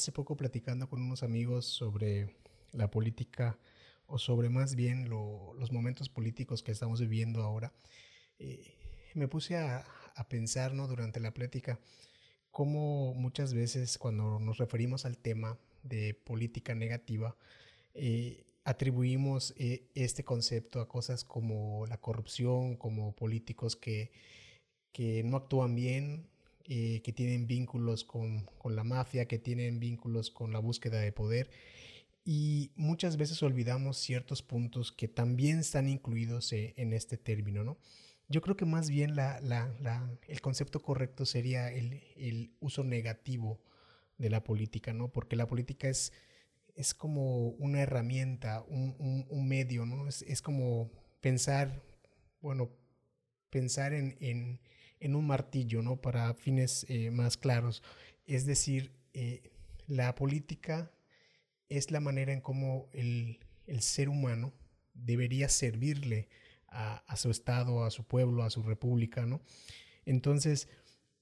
hace poco platicando con unos amigos sobre la política o sobre más bien los momentos políticos que estamos viviendo ahora, eh, me puse a, pensar ¿no? durante la plática cómo muchas veces cuando nos referimos al tema de política negativa, eh, atribuimos eh, este concepto a cosas como la corrupción, como políticos que, que no actúan bien, eh, que tienen vínculos con, con, la mafia, que tienen vínculos con la búsqueda de poder. Y muchas veces olvidamos ciertos puntos que también están incluidos eh, en este término, ¿no? Yo creo que más bien la, la, la, el concepto correcto sería el, el, uso negativo de la política, ¿no? Porque la política es, es como una herramienta, un, un, un medio, ¿no? Es, es, como pensar, bueno, pensar en, en, en un martillo, ¿no? Para fines eh, más claros. Es decir, eh, la política es la manera en cómo el, el ser humano debería servirle a, a, su Estado, a su pueblo, a su república, ¿no? Entonces,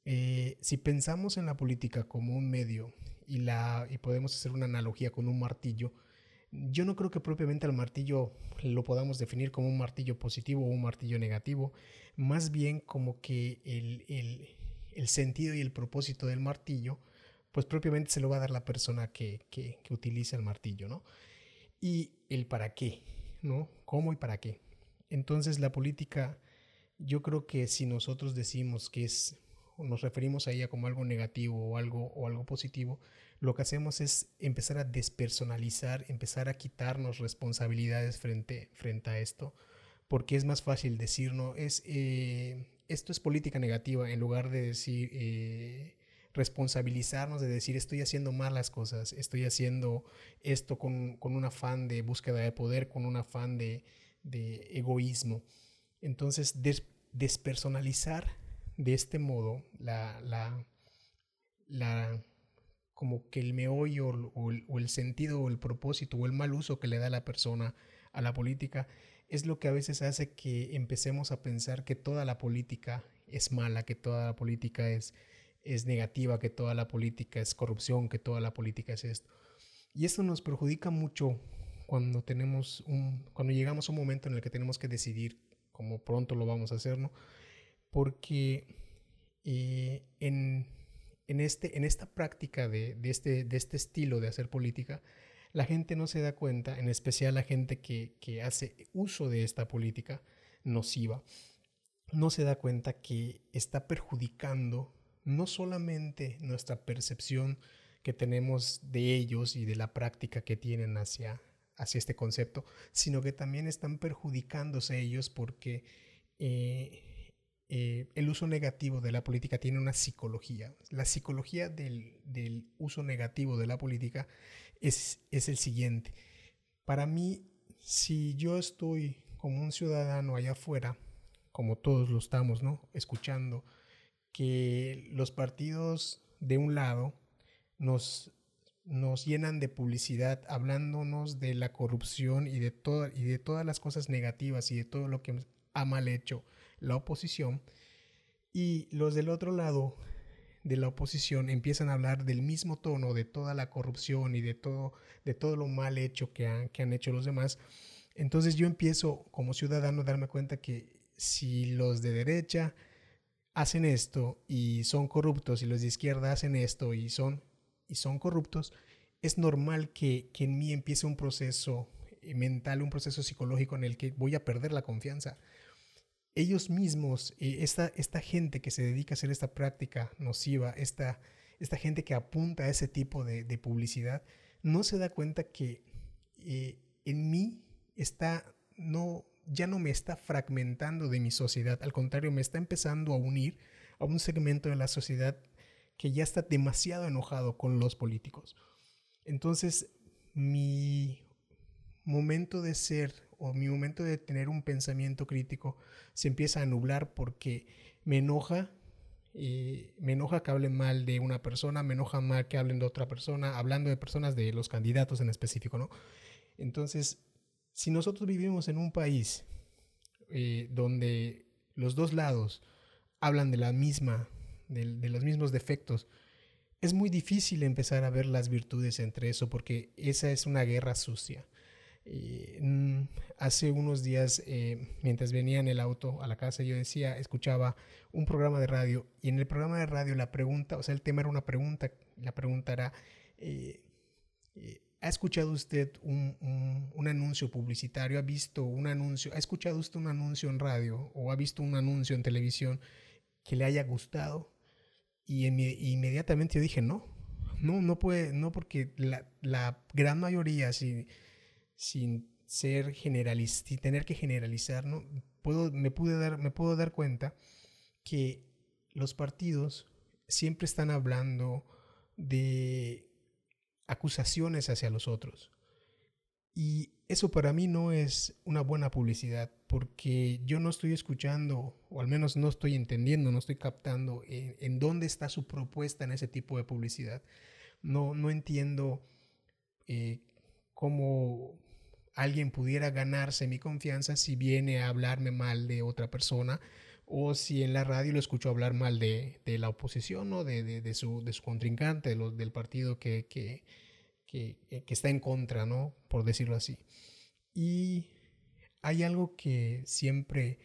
eh, si pensamos en la política como un medio y, la, y podemos hacer una analogía con un martillo, yo no creo que propiamente el martillo lo podamos definir como un martillo positivo o un martillo negativo, más bien como que el, el, el sentido y el propósito del martillo, pues propiamente se lo va a dar la persona que, que utiliza el martillo, ¿no? Y el para qué, ¿no? ¿Cómo y para qué? Entonces la política, yo creo que si nosotros decimos que es nos referimos a ella como algo negativo o algo, o algo positivo, lo que hacemos es empezar a despersonalizar, empezar a quitarnos responsabilidades frente, frente a esto, porque es más fácil decir, no, es, eh, esto es política negativa, en lugar de decir, eh, responsabilizarnos, de decir, estoy haciendo malas cosas, estoy haciendo esto con, con un afán de búsqueda de poder, con un afán de, de egoísmo. Entonces, des, despersonalizar de este modo la, la, la como que el meollo o el, o el, sentido o el propósito o el mal uso que le da la persona a la política es lo que a veces hace que empecemos a pensar que toda la política es mala, que toda la política es, es negativa, que toda la política es corrupción, que toda la política es esto. Y esto nos perjudica mucho cuando tenemos un, cuando llegamos a un momento en el que tenemos que decidir como pronto lo vamos a hacer, ¿no? Porque eh, en en, este, en esta práctica de, de, este, de este estilo de hacer política, la gente no se da cuenta, en especial la gente que, que hace uso de esta política nociva, no se da cuenta que está perjudicando no solamente nuestra percepción que tenemos de ellos y de la práctica que tienen hacia, hacia este concepto, sino que también están perjudicándose ellos porque eh, eh, el uso negativo de la política tiene una psicología. La psicología del, del uso negativo de la política es, es, el siguiente. Para mí, si yo estoy como un ciudadano allá afuera, como todos lo estamos, ¿no? Escuchando que los partidos de un lado nos, nos llenan de publicidad hablándonos de la corrupción y de, todo, y de todas las cosas negativas y de todo lo que ha mal hecho la oposición, y los del otro lado de la oposición empiezan a hablar del mismo tono de toda la corrupción y de todo, de todo lo mal hecho que han, que han hecho los demás. Entonces yo empiezo como ciudadano a darme cuenta que si los de derecha hacen esto y son corruptos y los de izquierda hacen esto y son, y son corruptos, es normal que, que en mí empiece un proceso mental, un proceso psicológico en el que voy a perder la confianza ellos mismos, eh, esta, esta gente que se dedica a hacer esta práctica nociva, esta, esta gente que apunta a ese tipo de, publicidad, no se da cuenta que eh, en mí está, no, ya no me está fragmentando de mi sociedad, al contrario, me está empezando a unir a un segmento de la sociedad que ya está demasiado enojado con los políticos. Entonces, mi momento de ser o mi momento de tener un pensamiento crítico se empieza a nublar porque me enoja, eh, me enoja que hablen mal de una persona, me enoja mal que hablen de otra persona, hablando de personas de los candidatos en específico, ¿no? Entonces, si nosotros vivimos en un país eh, donde los dos lados hablan de la misma, de, de los mismos defectos, es muy difícil empezar a ver las virtudes entre eso porque esa es una guerra sucia. Mm, hace unos días, eh, mientras venía en el auto a la casa, yo decía, escuchaba un programa de radio y en el programa de radio la pregunta, o sea, el tema era una pregunta, la pregunta era, eh, eh, ¿ha escuchado usted un, un, anuncio publicitario? ¿Ha visto un anuncio? ¿Ha escuchado usted un anuncio en radio o ha visto un anuncio en televisión que le haya gustado? Y inmediatamente yo dije, no, no, no puede, no porque la, la gran mayoría, si sin ser generalista, sin tener que generalizar, ¿no? Puedo, me, pude dar, me puedo dar cuenta que los partidos siempre están hablando de acusaciones hacia los otros. Y eso para mí no es una buena publicidad, porque yo no estoy escuchando, o al menos no estoy entendiendo, no estoy captando en, dónde está su propuesta en ese tipo de publicidad. No, no entiendo eh, cómo alguien pudiera ganarse mi confianza si viene a hablarme mal de otra persona o si en la radio lo escucho hablar mal de, la oposición o de, de, su, de su contrincante, de del partido que, que, que, que, está en contra, ¿no? Por decirlo así. Y hay algo que siempre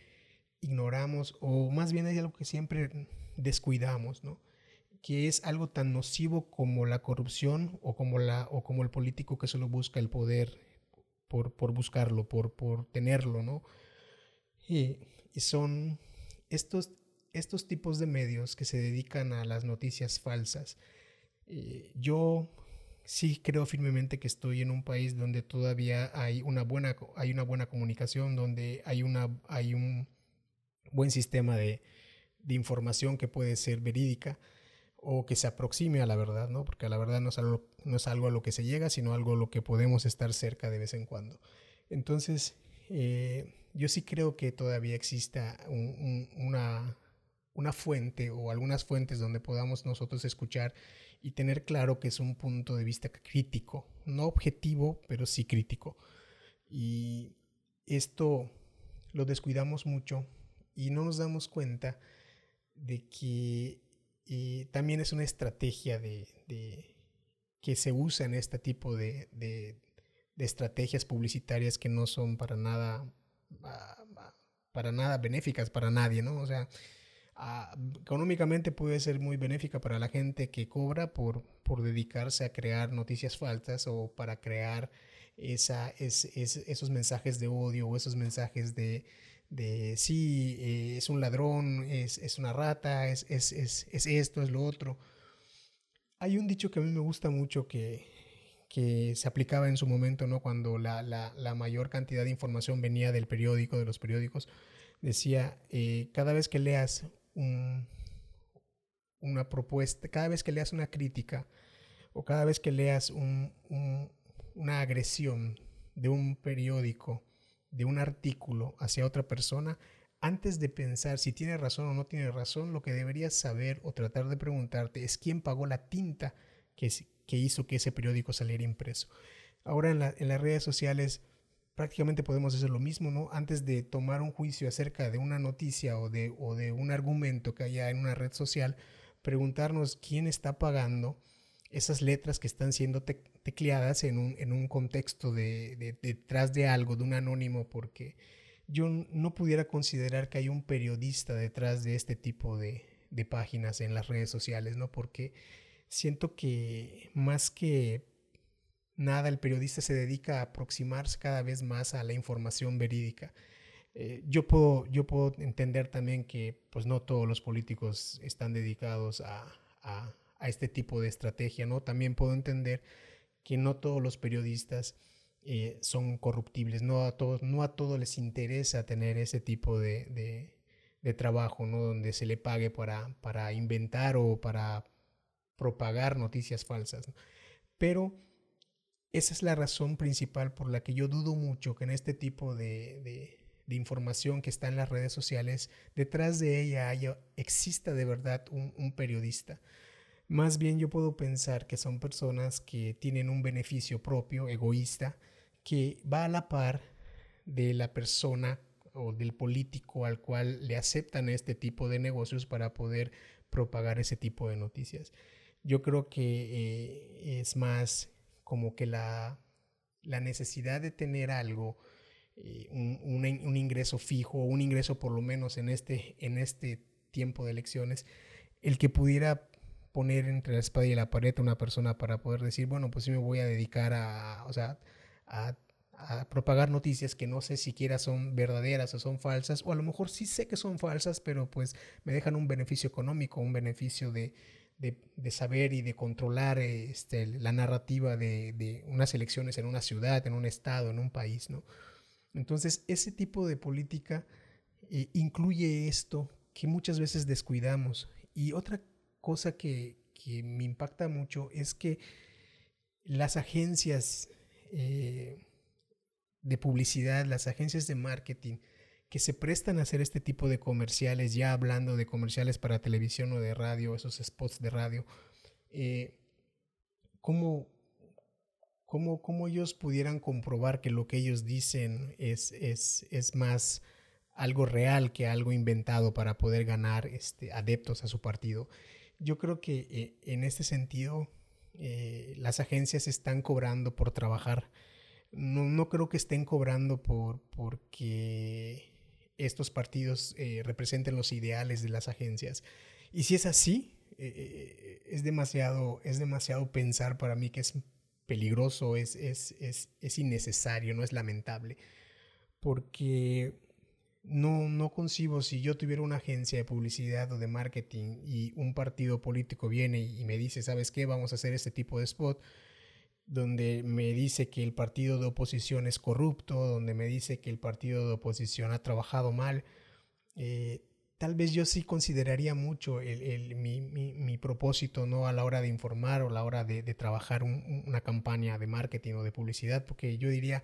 ignoramos, o más bien hay algo que siempre descuidamos, ¿no? que es algo tan nocivo como la corrupción o como, la, o como el político que solo busca el poder por, buscarlo, por, por tenerlo, ¿no? Y, son estos, estos tipos de medios que se dedican a las noticias falsas. Eh, yo sí creo firmemente que estoy en un país donde todavía hay una buena, hay una buena comunicación, donde hay, una, hay un buen sistema de, de información que puede ser verídica o que se aproxime a la verdad, ¿no? Porque la verdad no es, algo, no es algo a lo que se llega, sino algo a lo que podemos estar cerca de vez en cuando. Entonces, eh, yo sí creo que todavía exista una, una fuente o algunas fuentes donde podamos nosotros escuchar y tener claro que es un punto de vista crítico, no objetivo, pero sí crítico. Y esto lo descuidamos mucho y no nos damos cuenta de que y también es una estrategia de, que se usa en este tipo de, estrategias publicitarias que no son para nada, ah, ah, para nada benéficas para nadie, ¿no? O sea, ah, económicamente puede ser muy benéfica para la gente que cobra por, por dedicarse a crear noticias falsas o para crear esa, es, esos mensajes de odio o esos mensajes de, de sí, eh, es un ladrón, es, es una rata, es, es, es, esto, es lo otro. Hay un dicho que a mí me gusta mucho que, que se aplicaba en su momento, ¿no? Cuando la, la, la, mayor cantidad de información venía del periódico, de los periódicos, decía, eh, cada vez que leas un, una propuesta, cada vez que leas una crítica o cada vez que leas un, un, una agresión de un periódico, de un artículo hacia otra persona, antes de pensar si tiene razón o no tiene razón, lo que deberías saber o tratar de preguntarte es quién pagó la tinta que, que hizo que ese periódico saliera impreso. Ahora en, en las redes sociales prácticamente podemos hacer lo mismo, ¿no? Antes de tomar un juicio acerca de una noticia o de, o de un argumento que haya en una red social, preguntarnos quién está pagando esas letras que están siendo tecleadas en un, en un contexto de, detrás de algo, de un anónimo, porque yo no pudiera considerar que hay un periodista detrás de este tipo de, páginas en las redes sociales, ¿no? Porque siento que más que nada el periodista se dedica a aproximarse cada vez más a la información verídica. Eh, yo, puedo, yo puedo entender también que pues no todos los políticos están dedicados a este tipo de estrategia, ¿no? También puedo entender que no todos los periodistas eh, son corruptibles, no a todos, no a todos les interesa tener ese tipo de, de, trabajo, ¿no? Donde se le pague para, para inventar o para propagar noticias falsas. Pero esa es la razón principal por la que yo dudo mucho que en este tipo de, de, información que está en las redes sociales, detrás de ella haya, exista de verdad un periodista. Más bien yo puedo pensar que son personas que tienen un beneficio propio, egoísta, que va a la par de la persona o del político al cual le aceptan este tipo de negocios para poder propagar ese tipo de noticias. Yo creo que eh, es más como que la, la necesidad de tener algo, eh, un, un, ingreso fijo, un ingreso por lo menos en este, en este tiempo de elecciones, el que pudiera poner entre la espada y la pared a una persona para poder decir, bueno, pues sí me voy a dedicar a, o sea, a, propagar noticias que no sé siquiera son verdaderas o son falsas, o a lo mejor sí sé que son falsas, pero pues me dejan un beneficio económico, un beneficio de, de, saber y de controlar este, la narrativa de, de, unas elecciones en una ciudad, en un estado, en un país, ¿no? Entonces, ese tipo de política eh, incluye esto que muchas veces descuidamos. Y otra cosa que, me impacta mucho es que las agencias eh, de publicidad, las agencias de marketing que se prestan a hacer este tipo de comerciales, ya hablando de comerciales para televisión o de radio, esos spots de radio, eh, ¿cómo, cómo, ellos pudieran comprobar que lo que ellos dicen es, es, es más algo real que algo inventado para poder ganar este, adeptos a su partido? Yo creo que eh, en este sentido eh, las agencias están cobrando por trabajar. No, creo que estén cobrando por porque estos partidos eh, representen los ideales de las agencias. Y si es así, es, demasiado, es demasiado pensar para mí que es peligroso, es, es, es innecesario, no es lamentable. Porque no, no concibo si yo tuviera una agencia de publicidad o de marketing y un partido político viene y me dice, ¿sabes qué? Vamos a hacer este tipo de spot donde me dice que el partido de oposición es corrupto, donde me dice que el partido de oposición ha trabajado mal, eh, tal vez yo sí consideraría mucho el, mi, propósito ¿no? a la hora de informar o a la hora de, trabajar una campaña de marketing o de publicidad, porque yo diría,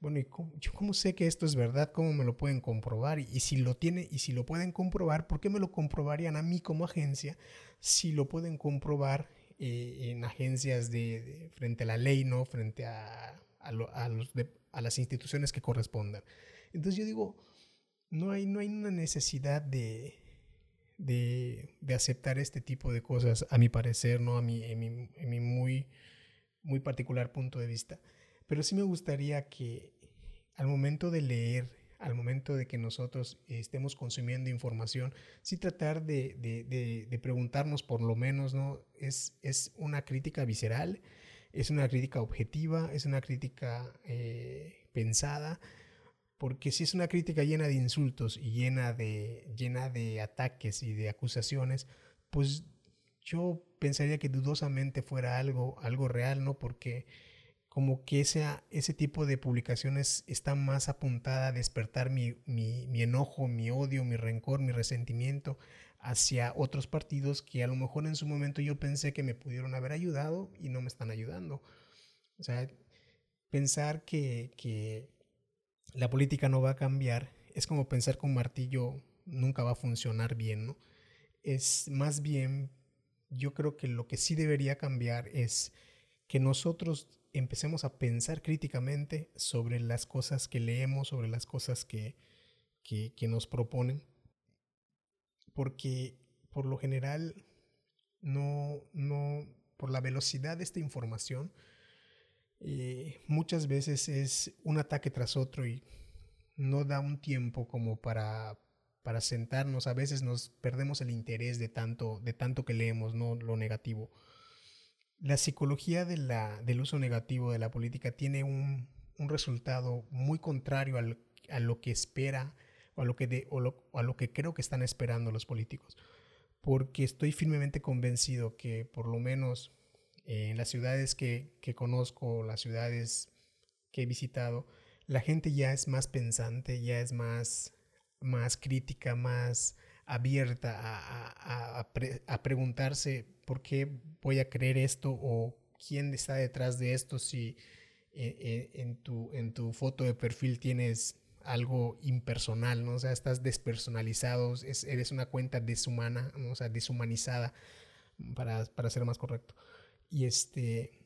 bueno, ¿y cómo, yo cómo sé que esto es verdad? ¿Cómo me lo pueden comprobar? Y, si lo tiene, y si lo pueden comprobar, ¿por qué me lo comprobarían a mí como agencia si lo pueden comprobar eh, en agencias de, frente a la ley, no frente a, a, los a, las instituciones que correspondan? Entonces yo digo, no hay, no hay una necesidad de, de, de, aceptar este tipo de cosas, a mi parecer, ¿no? A mi, en mi, en mi muy, muy particular punto de vista. Pero sí me gustaría que al momento de leer, al momento de que nosotros estemos consumiendo información, sí tratar de, preguntarnos por lo menos, ¿no? ¿Es, ¿Es, una crítica visceral? ¿Es una crítica objetiva? ¿Es una crítica eh, pensada? Porque si es una crítica llena de insultos y llena de, llena de ataques y de acusaciones, pues yo pensaría que dudosamente fuera algo, algo real, ¿no? Porque como que ese, ese tipo de publicaciones está más apuntada a despertar mi, enojo, mi odio, mi rencor, mi resentimiento hacia otros partidos que a lo mejor en su momento yo pensé que me pudieron haber ayudado y no me están ayudando. O sea, pensar que, que la política no va a cambiar es como pensar que un martillo nunca va a funcionar bien, ¿no? Es más bien, yo creo que lo que sí debería cambiar es que nosotros empecemos a pensar críticamente sobre las cosas que leemos, sobre las cosas que, que, nos proponen, porque por lo general no, no, por la velocidad de esta información, eh, muchas veces es un ataque tras otro y no da un tiempo como para, para sentarnos. A veces nos perdemos el interés de tanto, de tanto que leemos, no lo negativo la psicología del uso negativo de la política tiene un, resultado muy contrario a lo que espera o a lo que, creo que están esperando los políticos. Porque estoy firmemente convencido que por lo menos en las ciudades que, conozco, las ciudades que he visitado, la gente ya es más pensante, ya es más crítica, más abierta a, a preguntarse por qué voy a creer esto o quién está detrás de esto si eh, eh, en, tu, en tu foto de perfil tienes algo impersonal, ¿no? O sea, estás despersonalizado, eres una cuenta deshumana, o sea, deshumanizada, para, para, ser más correcto. Y este,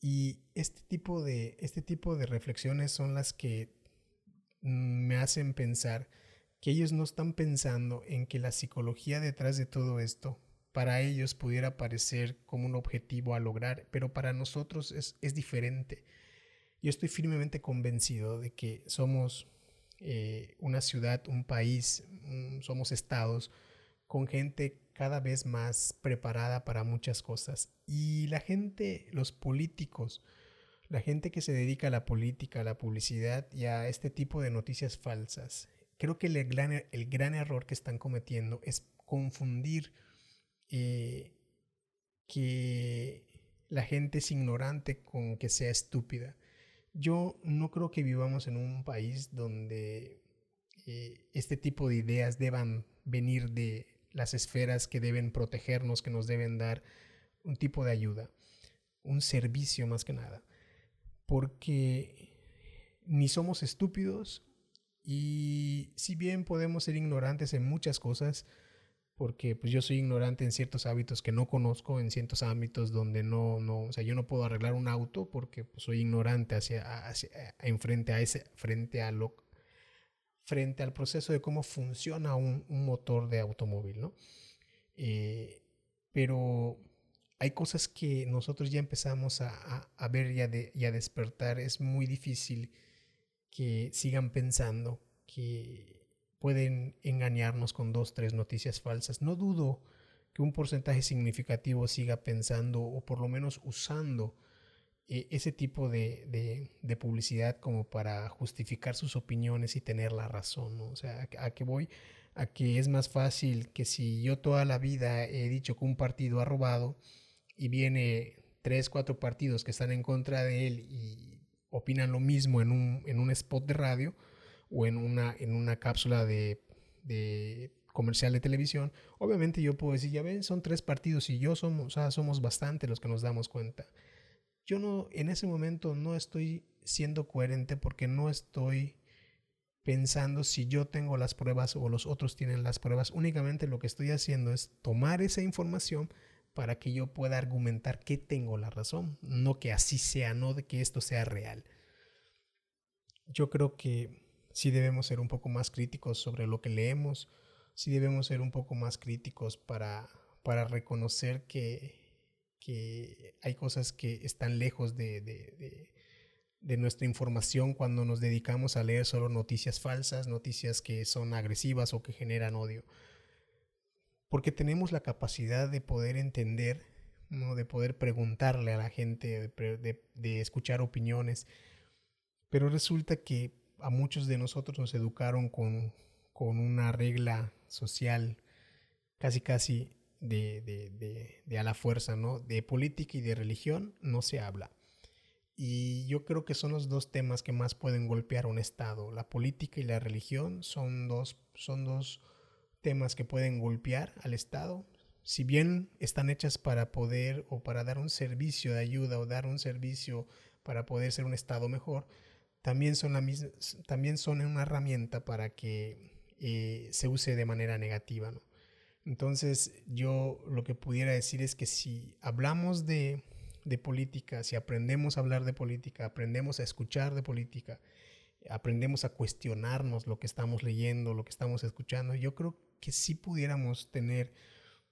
y este tipo, de, este tipo de reflexiones son las que me hacen pensar que ellos no están pensando en que la psicología detrás de todo esto para ellos pudiera parecer como un objetivo a lograr, pero para nosotros es, es diferente. Yo estoy firmemente convencido de que somos eh, una ciudad, un país, somos estados con gente cada vez más preparada para muchas cosas. Y la gente, los políticos, la gente que se dedica a la política, a la publicidad y a este tipo de noticias falsas, creo que el gran, el gran error que están cometiendo es confundir eh, que la gente es ignorante con que sea estúpida. Yo no creo que vivamos en un país donde eh, este tipo de ideas deban venir de las esferas que deben protegernos, que nos deben dar un tipo de ayuda, un servicio más que nada. Porque ni somos estúpidos y si bien podemos ser ignorantes en muchas cosas, porque pues yo soy ignorante en ciertos hábitos que no conozco, en ciertos ámbitos donde no, no, o sea, yo no puedo arreglar un auto porque pues, soy ignorante hacia, hacia, en frente a ese, frente a lo, frente al proceso de cómo funciona un, un motor de automóvil, ¿no? Eh, pero hay cosas que nosotros ya empezamos a, a, a ver y a, de, y a despertar. Es muy difícil que sigan pensando que pueden engañarnos con dos, tres noticias falsas. No dudo que un porcentaje significativo siga pensando o por lo menos usando eh, ese tipo de, de, publicidad como para justificar sus opiniones y tener la razón. O sea, a, a que voy a que es más fácil que si yo toda la vida he dicho que un partido ha robado y viene tres, cuatro partidos que están en contra de él y opinan lo mismo en un, en un spot de radio, o en una, en una cápsula de, comercial de televisión, obviamente yo puedo decir, ya ven, son tres partidos y yo somos, sea, somos bastante los que nos damos cuenta. Yo no, en ese momento no estoy siendo coherente porque no estoy pensando si yo tengo las pruebas o los otros tienen las pruebas. Únicamente lo que estoy haciendo es tomar esa información para que yo pueda argumentar que tengo la razón, no que así sea, no de que esto sea real. Yo creo que sí debemos ser un poco más críticos sobre lo que leemos, sí debemos ser un poco más críticos para, para reconocer que, que hay cosas que están lejos de, de, de, nuestra información cuando nos dedicamos a leer solo noticias falsas, noticias que son agresivas o que generan odio. Porque tenemos la capacidad de poder entender, ¿no? de poder preguntarle a la gente, de, de escuchar opiniones, pero resulta que a muchos de nosotros nos educaron con, con una regla social casi casi de, de, de, a la fuerza, ¿no? De política y de religión no se habla. Y yo creo que son los dos temas que más pueden golpear un Estado. La política y la religión son dos, son dos temas que pueden golpear al Estado. Si bien están hechas para poder o para dar un servicio de ayuda o dar un servicio para poder ser un Estado mejor, también son, la misma, también son una herramienta para que eh, se use de manera negativa. ¿no? Entonces yo lo que pudiera decir es que si hablamos de, de política, si aprendemos a hablar de política, aprendemos a escuchar de política, aprendemos a cuestionarnos lo que estamos leyendo, lo que estamos escuchando, yo creo que sí pudiéramos tener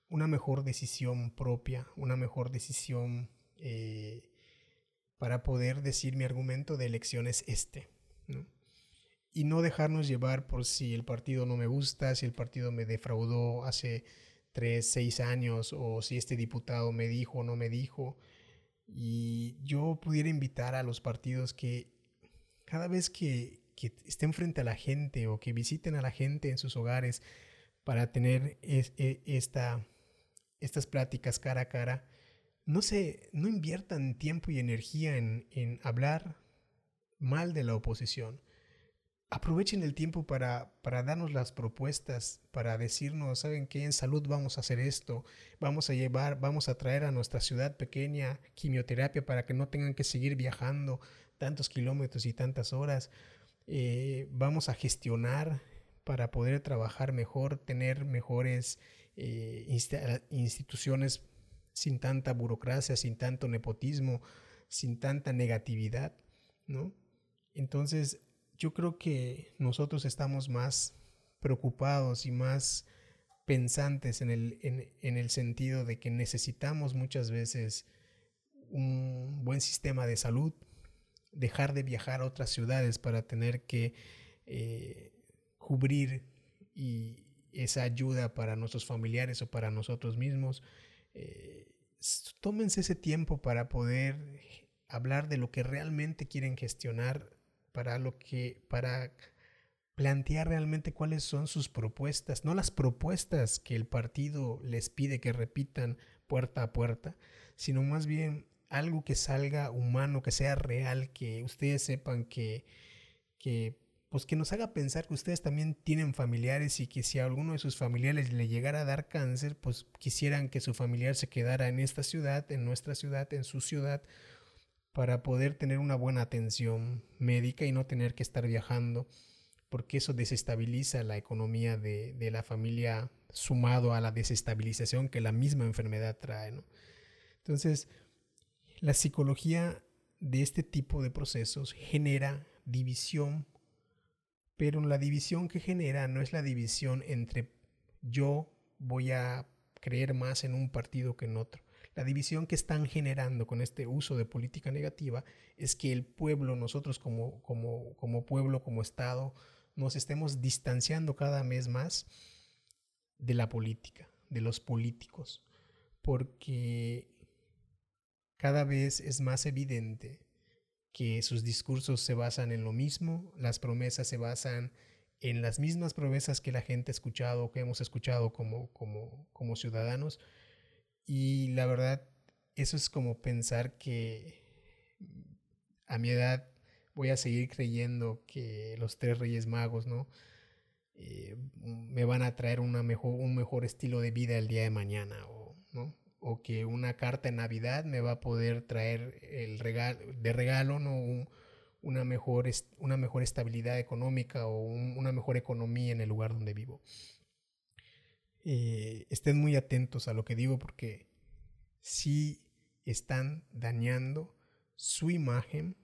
una mejor decisión propia, una mejor decisión eh, para poder decir mi argumento de elección es este. Y no dejarnos llevar por si el partido no me gusta, si el partido me defraudó hace tres, seis años, o si este diputado me dijo o no me dijo. Y yo pudiera invitar a los partidos que cada vez que, que estén frente a la gente o que visiten a la gente en sus hogares para tener e, esta, estas pláticas cara a cara, no se, no inviertan tiempo y energía en, en hablar mal de la oposición. Aprovechen el tiempo para, para darnos las propuestas, para decirnos, ¿saben qué? En salud vamos a hacer esto, vamos a llevar, vamos a traer a nuestra ciudad pequeña quimioterapia para que no tengan que seguir viajando tantos kilómetros y tantas horas. Eh, vamos a gestionar para poder trabajar mejor, tener mejores eh, instituciones sin tanta burocracia, sin tanto nepotismo, sin tanta negatividad, ¿no? Entonces, yo creo que nosotros estamos más preocupados y más pensantes en el, en el sentido de que necesitamos muchas veces un buen sistema de salud, dejar de viajar a otras ciudades para tener que eh, cubrir y esa ayuda para nuestros familiares o para nosotros mismos. Eh, tómense ese tiempo para poder hablar de lo que realmente quieren gestionar, para lo que, para plantear realmente cuáles son sus propuestas, no las propuestas que el partido les pide que repitan puerta a puerta, sino más bien algo que salga humano, que sea real, que ustedes sepan que, que, pues que nos haga pensar que ustedes también tienen familiares y que si a alguno de sus familiares le llegara a dar cáncer, pues quisieran que su familiar se quedara en esta ciudad, en nuestra ciudad, en su ciudad, para poder tener una buena atención médica y no tener que estar viajando, porque eso desestabiliza la economía de, de la familia sumado a la desestabilización que la misma enfermedad trae. ¿no? Entonces, la psicología de este tipo de procesos genera división, pero la división que genera no es la división entre yo voy a creer más en un partido que en otro. La división que están generando con este uso de política negativa es que el pueblo, nosotros como, como, como pueblo, como Estado, nos estemos distanciando cada vez más de la política, de los políticos, porque cada vez es más evidente que sus discursos se basan en lo mismo, las promesas se basan en las mismas promesas que la gente ha escuchado, que hemos escuchado como, como, como ciudadanos. Y la verdad, eso es como pensar que a mi edad voy a seguir creyendo que los tres reyes magos, ¿no? Eh, me van a traer una mejor, un mejor estilo de vida el día de mañana, o, ¿no? O que una carta en Navidad me va a poder traer el regalo, de regalo ¿no? una, mejor, una mejor estabilidad económica o una mejor economía en el lugar donde vivo. Eh, estén muy atentos a lo que digo porque si están dañando su imagen,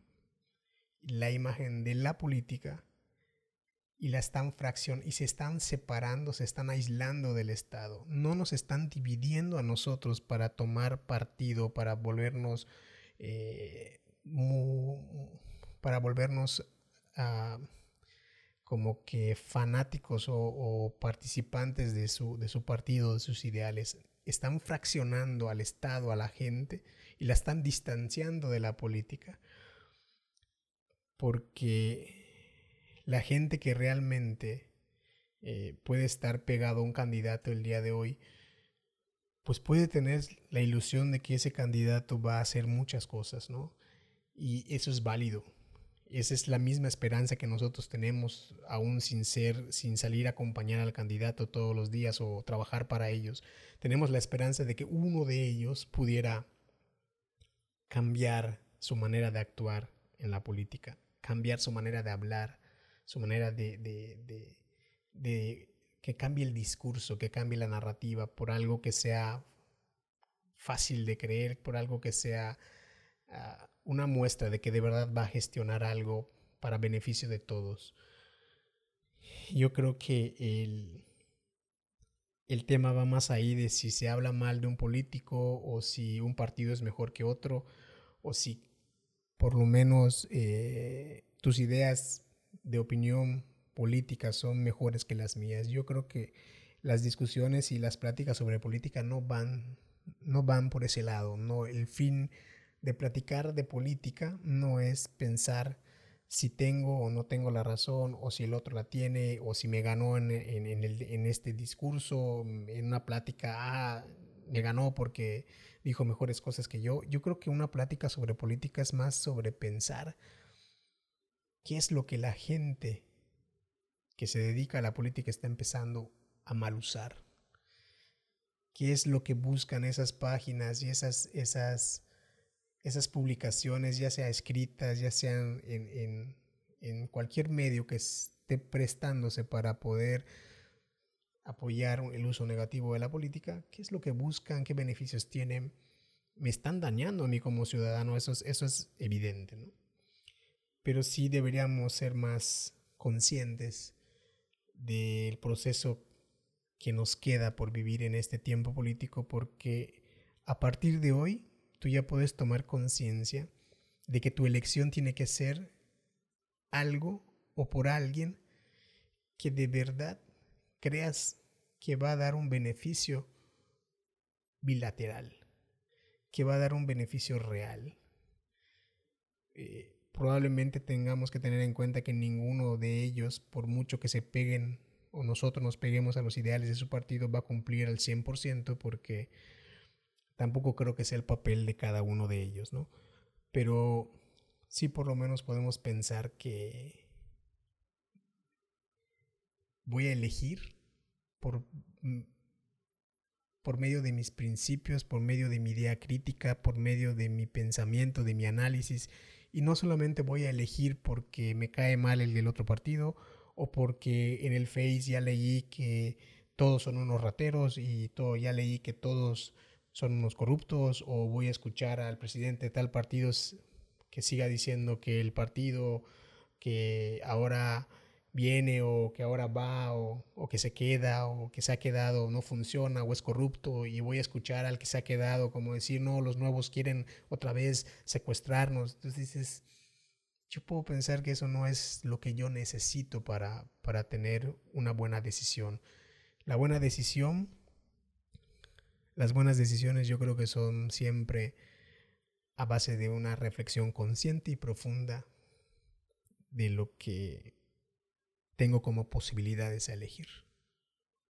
la imagen de la política y la están fracción y se están separando, se están aislando del Estado. No nos están dividiendo a nosotros para tomar partido, para volvernos, eh, para volvernos ah, como que fanáticos o, participantes de su, de su partido, de sus ideales. Están fraccionando al Estado, a la gente y la están distanciando de la política. Porque la gente que realmente eh, puede estar pegado a un candidato el día de hoy, pues puede tener la ilusión de que ese candidato va a hacer muchas cosas, ¿no? Y eso es válido. Esa es la misma esperanza que nosotros tenemos, aún sin ser, sin salir a acompañar al candidato todos los días o trabajar para ellos. Tenemos la esperanza de que uno de ellos pudiera cambiar su manera de actuar en la política, cambiar su manera de hablar, su manera de, que cambie el discurso, que cambie la narrativa por algo que sea fácil de creer, por algo que sea ah, una muestra de que de verdad va a gestionar algo para beneficio de todos. Yo creo que el, el tema va más ahí de si se habla mal de un político o si un partido es mejor que otro o si por lo menos eh, tus ideas de opinión política son mejores que las mías. Yo creo que las discusiones y las pláticas sobre política no van, no van por ese lado. No, el fin de platicar de política no es pensar si tengo o no tengo la razón, o si el otro la tiene, o si me ganó en, en este discurso, en una plática, ah, me ganó porque dijo mejores cosas que yo. Yo creo que una plática sobre política es más sobre pensar qué es lo que la gente que se dedica a la política está empezando a mal usar. ¿Qué es lo que buscan esas páginas y esas, esas, esas publicaciones, ya sea escritas, ya sean en, en, en cualquier medio que esté prestándose para poder apoyar el uso negativo de la política? ¿Qué es lo que buscan? ¿Qué beneficios tienen? Me están dañando a mí como ciudadano, eso es, eso es evidente, ¿no? Pero sí deberíamos ser más conscientes del proceso que nos queda por vivir en este tiempo político porque a partir de hoy tú ya puedes tomar conciencia de que tu elección tiene que ser algo o por alguien que de verdad creas que va a dar un beneficio bilateral, que va a dar un beneficio real. Eh, probablemente tengamos que tener en cuenta que ninguno de ellos, por mucho que se peguen o nosotros nos peguemos a los ideales de su partido, va a cumplir al 100% porque tampoco creo que sea el papel de cada uno de ellos, ¿no? Pero sí por lo menos podemos pensar que voy a elegir por, mm, por medio de mis principios, por medio de mi idea crítica, por medio de mi pensamiento, de mi análisis. Y no solamente voy a elegir porque me cae mal el del otro partido o porque en el Face ya leí que todos son unos rateros y todo, ya leí que todos son unos corruptos o voy a escuchar al presidente de tal partido que siga diciendo que el partido que ahora viene o que ahora va o, que se queda o que se ha quedado no funciona o es corrupto y voy a escuchar al que se ha quedado como decir no, los nuevos quieren otra vez secuestrarnos. Entonces dices, yo puedo pensar que eso no es lo que yo necesito para, para tener una buena decisión. La buena decisión, las buenas decisiones yo creo que son siempre a base de una reflexión consciente y profunda de lo que tengo como posibilidades a elegir.